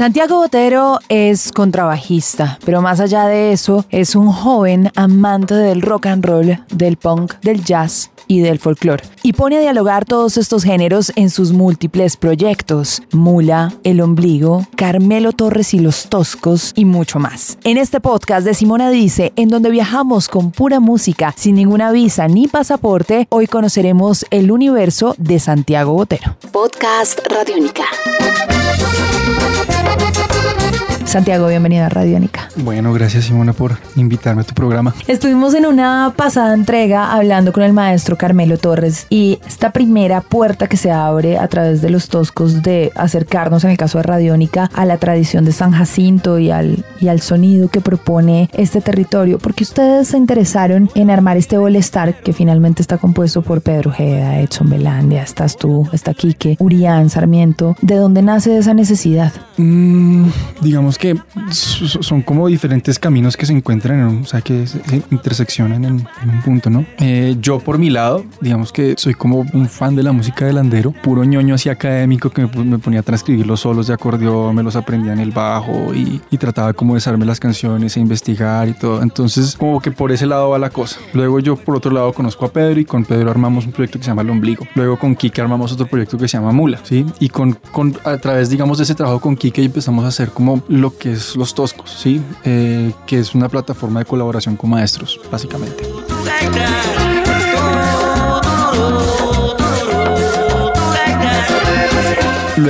Santiago Botero es contrabajista, pero más allá de eso, es un joven amante del rock and roll, del punk, del jazz y del folclore. Y pone a dialogar todos estos géneros en sus múltiples proyectos: Mula, El Ombligo, Carmelo Torres y los Toscos y mucho más. En este podcast de Simona Dice, en donde viajamos con pura música, sin ninguna visa ni pasaporte, hoy conoceremos el universo de Santiago Botero. Podcast Radiónica. Santiago, bienvenida a Radiónica. Bueno, gracias Simona por invitarme a tu programa. Estuvimos en una pasada entrega hablando con el maestro Carmelo Torres y esta primera puerta que se abre a través de los toscos de acercarnos, en el caso de Radiónica, a la tradición de San Jacinto y al, y al sonido que propone este territorio, porque ustedes se interesaron en armar este Bolestar que finalmente está compuesto por Pedro Ojeda, Edson Belandia, estás tú, está Quique, Urián, Sarmiento. ¿De dónde nace esa necesidad? Mm, digamos que son como diferentes caminos que se encuentran, en, o sea, que se, interseccionan en, un punto, ¿no? Eh, yo por mi lado, digamos que soy como un fan de la música de Landero, puro ñoño así académico que me, ponía a transcribir los solos de acordeón, me los aprendía en el bajo y, y trataba como de desarme las canciones e investigar y todo. Entonces, como que por ese lado va la cosa. Luego yo por otro lado conozco a Pedro y con Pedro armamos un proyecto que se llama El Ombligo. Luego con Kike armamos otro proyecto que se llama Mula, ¿sí? Y con, con a través, digamos, de ese trabajo con Kike empezamos a hacer como lo que es Los Toscos, ¿sí? Eh, que es una plataforma de colaboración con maestros, básicamente.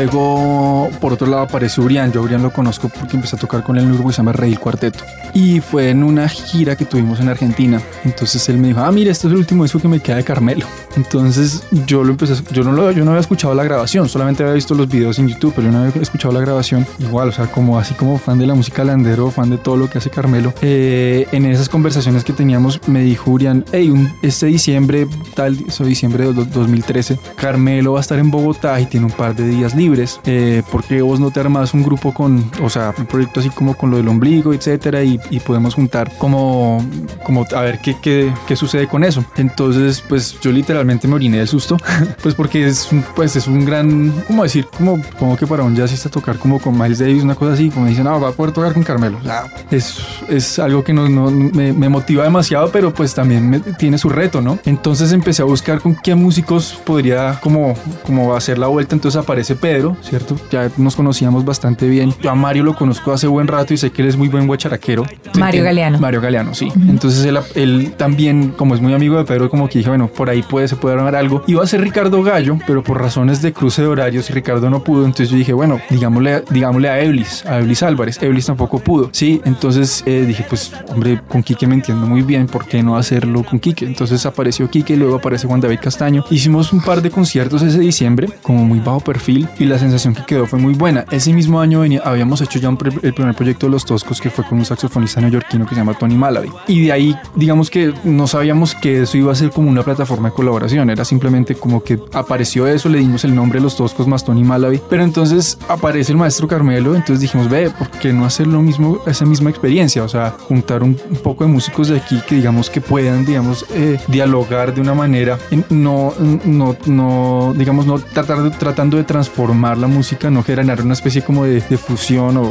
Luego, por otro lado, aparece Urián. Yo Urián lo conozco porque empecé a tocar con él en Uruguay, se llama Rey Cuarteto. Y fue en una gira que tuvimos en Argentina. Entonces él me dijo, ah, mira, este es el último disco que me queda de Carmelo. Entonces yo lo empecé, yo no, lo, yo no había escuchado la grabación, solamente había visto los videos en YouTube, pero yo no había escuchado la grabación. Igual, o sea, como así como fan de la música landero, fan de todo lo que hace Carmelo. Eh, en esas conversaciones que teníamos, me dijo Urián, hey, este diciembre, tal, eso diciembre de 2013, Carmelo va a estar en Bogotá y tiene un par de días libres. Eh, porque vos no te armas un grupo con, o sea, un proyecto así como con lo del ombligo, etcétera, y, y podemos juntar como, como a ver qué, qué, qué sucede con eso. Entonces, pues yo literalmente me oriné del susto, pues porque es, pues es un gran, ¿cómo decir? Como, como que para un jazzista tocar como con Miles Davis, una cosa así, como dicen, no, va a poder tocar con Carmelo. O sea, es, es algo que no, no me, me, motiva demasiado, pero pues también me, tiene su reto, ¿no? Entonces empecé a buscar con qué músicos podría como, como hacer la vuelta, entonces aparece Pedro, ¿cierto? Ya nos conocíamos bastante bien. Yo a Mario lo conozco hace buen rato y sé que él es muy buen guacharaquero. Mario Galeano. Mario Galeano, sí. Entonces él, él, también, como es muy amigo de Pedro, como que dije, bueno, por ahí puede, se puede armar algo. Iba a ser Ricardo Gallo, pero por razones de cruce de horarios, Ricardo no pudo. Entonces yo dije, bueno, digámosle, digámosle a Eblis, a Eblis Álvarez. Eblis tampoco pudo, sí. Entonces eh, dije, pues, hombre, con Quique me entiendo muy bien, ¿por qué no hacerlo con Quique? Entonces apareció Quique, luego aparece Juan David Castaño. Hicimos un par de conciertos ese diciembre, como muy bajo perfil, y la sensación que quedó fue muy buena. Ese mismo año habíamos hecho ya un el primer proyecto de Los Toscos, que fue con un saxofonista neoyorquino que se llama Tony Malaby. Y de ahí, digamos que no sabíamos que eso iba a ser como una plataforma de colaboración, era simplemente como que apareció eso, le dimos el nombre de Los Toscos más Tony Malaby. Pero entonces aparece el maestro Carmelo, entonces dijimos, ve, ¿por qué no hacer lo mismo, esa misma experiencia? O sea, juntar un, un poco de músicos de aquí que digamos que puedan, digamos, eh, dialogar de una manera, no, no, no, digamos, no tratar de, tratando de transformar la música, no generar una especie como de, de fusión o,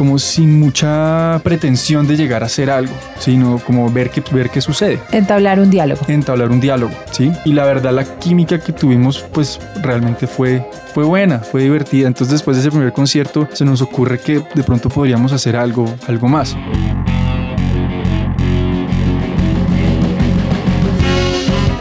como sin mucha pretensión de llegar a hacer algo, sino como ver qué, ver qué sucede. Entablar un diálogo. Entablar un diálogo, ¿sí? Y la verdad la química que tuvimos pues realmente fue, fue buena, fue divertida. Entonces después de ese primer concierto se nos ocurre que de pronto podríamos hacer algo, algo más.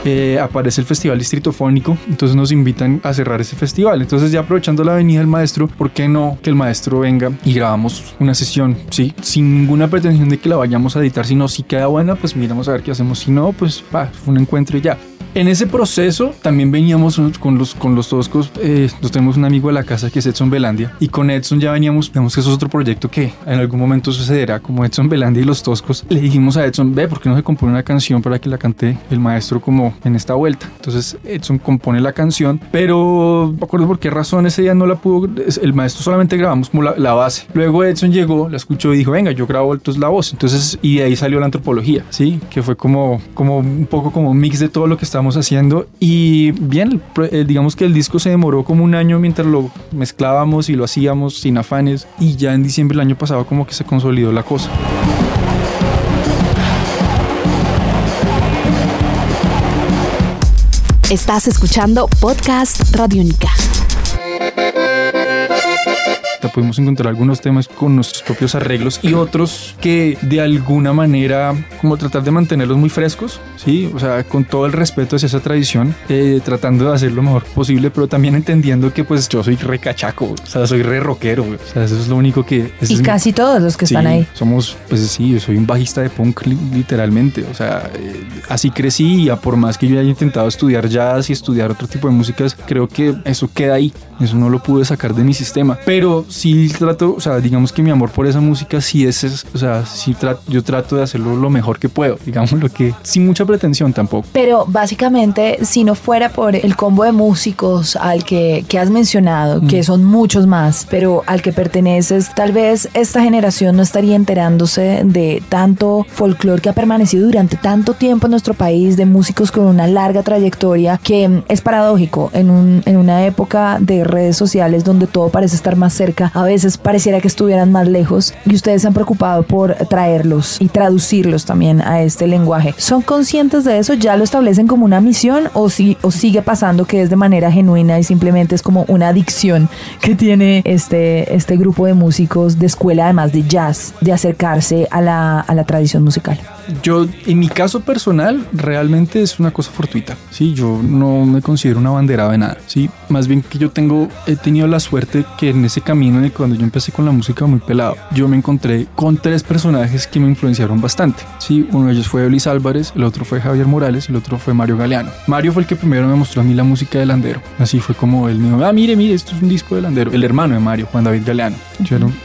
Eh, aparece el Festival Distritofónico, entonces nos invitan a cerrar ese festival. Entonces ya aprovechando la venida del maestro, ¿por qué no que el maestro venga y grabamos una sesión, sí? Sin ninguna pretensión de que la vayamos a editar, sino si queda buena, pues miramos a ver qué hacemos. Si no, pues va, un encuentro y ya. En ese proceso también veníamos con los, con los toscos, eh, nos tenemos un amigo de la casa que es Edson Belandia y con Edson ya veníamos, vemos que eso es otro proyecto que en algún momento sucederá como Edson Belandia y los toscos. Le dijimos a Edson, ve, ¿por qué no se compone una canción para que la cante el maestro como en esta vuelta? Entonces Edson compone la canción, pero no acuerdo por qué razón ese día no la pudo, el maestro solamente grabamos como la, la base. Luego Edson llegó, la escuchó y dijo, venga, yo grabo entonces la voz. Entonces, y de ahí salió la antropología, ¿sí? Que fue como, como un poco como un mix de todo lo que estamos haciendo. Y bien, digamos que el disco se demoró como un año mientras lo mezclábamos y lo hacíamos sin afanes. Y ya en diciembre del año pasado como que se consolidó la cosa. Estás escuchando Podcast Radio Única pudimos encontrar algunos temas con nuestros propios arreglos y otros que de alguna manera como tratar de mantenerlos muy frescos, sí, o sea, con todo el respeto hacia esa tradición, eh, tratando de hacer lo mejor posible, pero también entendiendo que pues yo soy re cachaco, o sea, soy re rockero, o sea, eso es lo único que... Y casi todos los que están ahí. Somos, pues sí, yo soy un bajista de punk literalmente, o sea, eh, así crecí y a por más que yo haya intentado estudiar jazz y estudiar otro tipo de músicas, creo que eso queda ahí, eso no lo pude sacar de mi sistema, pero sí trato, o sea, digamos que mi amor por esa música sí es, o sea, sí trato, yo trato de hacerlo lo mejor que puedo, digamos lo que, sin mucha pretensión tampoco. Pero básicamente, si no fuera por el combo de músicos al que, que has mencionado, que mm. son muchos más, pero al que perteneces, tal vez esta generación no estaría enterándose de tanto folclore que ha permanecido durante tanto tiempo en nuestro país, de músicos con una larga trayectoria, que es paradójico en, un, en una época de redes sociales donde todo parece estar más cerca, a veces pareciera que estuvieran más lejos y ustedes se han preocupado por traerlos y traducirlos también a este lenguaje. ¿Son conscientes de eso? ¿Ya lo establecen como una misión o, si, o sigue pasando que es de manera genuina y simplemente es como una adicción que tiene este, este grupo de músicos de escuela además de jazz de acercarse a la, a la tradición musical? Yo, en mi caso personal, realmente es una cosa fortuita. Sí, yo no me considero una banderada de nada. Sí, más bien que yo tengo, he tenido la suerte que en ese camino, de cuando yo empecé con la música muy pelado, yo me encontré con tres personajes que me influenciaron bastante. Sí, uno de ellos fue Luis Álvarez, el otro fue Javier Morales y el otro fue Mario Galeano. Mario fue el que primero me mostró a mí la música de Landero. Así fue como él me dijo, ah, mire, mire, esto es un disco de Landero. El hermano de Mario, Juan David Galeano.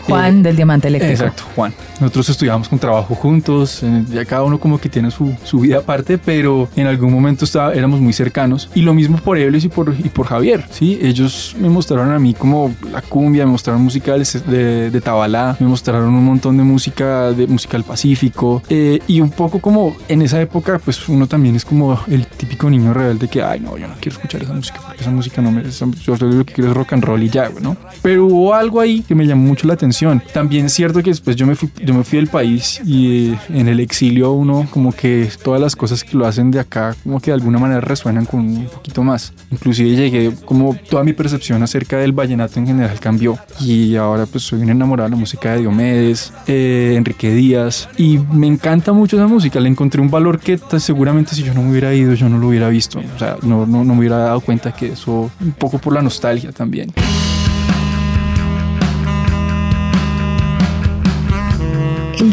Juan del Diamante Eléctrico. Exacto, Juan. Nosotros estudiamos con trabajo juntos, ya cada uno como que tiene su, su vida aparte, pero en algún momento estaba, éramos muy cercanos. Y lo mismo por Ebles y por, y por Javier, ¿sí? Ellos me mostraron a mí como la cumbia, me mostraron música de, de Tabalá, me mostraron un montón de música, de música del Pacífico. Eh, y un poco como en esa época, pues uno también es como el típico niño rebelde que, ay, no, yo no quiero escuchar esa música porque esa música no me... Yo lo que quiero es rock and roll y ya, ¿no? Pero hubo algo ahí que me llamó mucho la atención. También es cierto que después yo me fui yo me fui del país y eh, en el exilio uno como que todas las cosas que lo hacen de acá como que de alguna manera resuenan con un poquito más. Inclusive llegué como toda mi percepción acerca del vallenato en general cambió y ahora pues soy un enamorado de la música de Diomedes, eh, Enrique Díaz y me encanta mucho esa música. Le encontré un valor que seguramente si yo no me hubiera ido yo no lo hubiera visto. O sea, no, no, no me hubiera dado cuenta que eso un poco por la nostalgia también.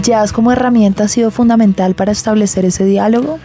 Jazz como herramienta ha sido fundamental para establecer ese diálogo?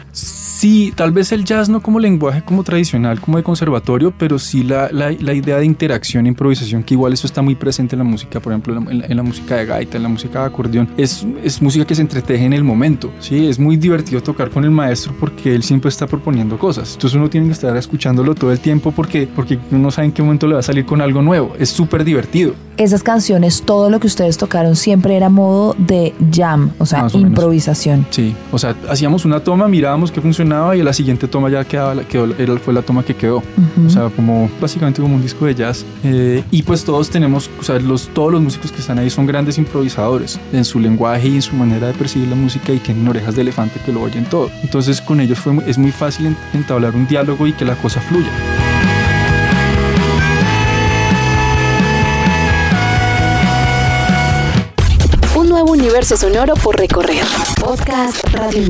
Sí, tal vez el jazz no como lenguaje como tradicional, como de conservatorio, pero sí la, la, la idea de interacción e improvisación, que igual eso está muy presente en la música, por ejemplo, en la, música de gaita, en la música de acordeón, es, es música que se entreteje en el momento, ¿sí? Es muy divertido tocar con el maestro porque él siempre está proponiendo cosas, entonces uno tiene que estar escuchándolo todo el tiempo porque, porque uno sabe en qué momento le va a salir con algo nuevo, es súper divertido. Esas canciones, todo lo que ustedes tocaron siempre era modo de jam, o sea, improvisación. Sí, o sea, hacíamos una toma, mirábamos qué funcionaba y la siguiente toma ya quedaba, quedó, era, fue la toma que quedó. O sea, como básicamente como un disco de jazz. Eh, y pues todos tenemos, o sea, todos los músicos que están ahí son grandes improvisadores en su lenguaje y en su manera de percibir la música y tienen orejas de elefante que lo oyen todo. Entonces con ellos es muy fácil entablar un diálogo y que la cosa fluya. Un nuevo universo sonoro por recorrer. Podcast Radio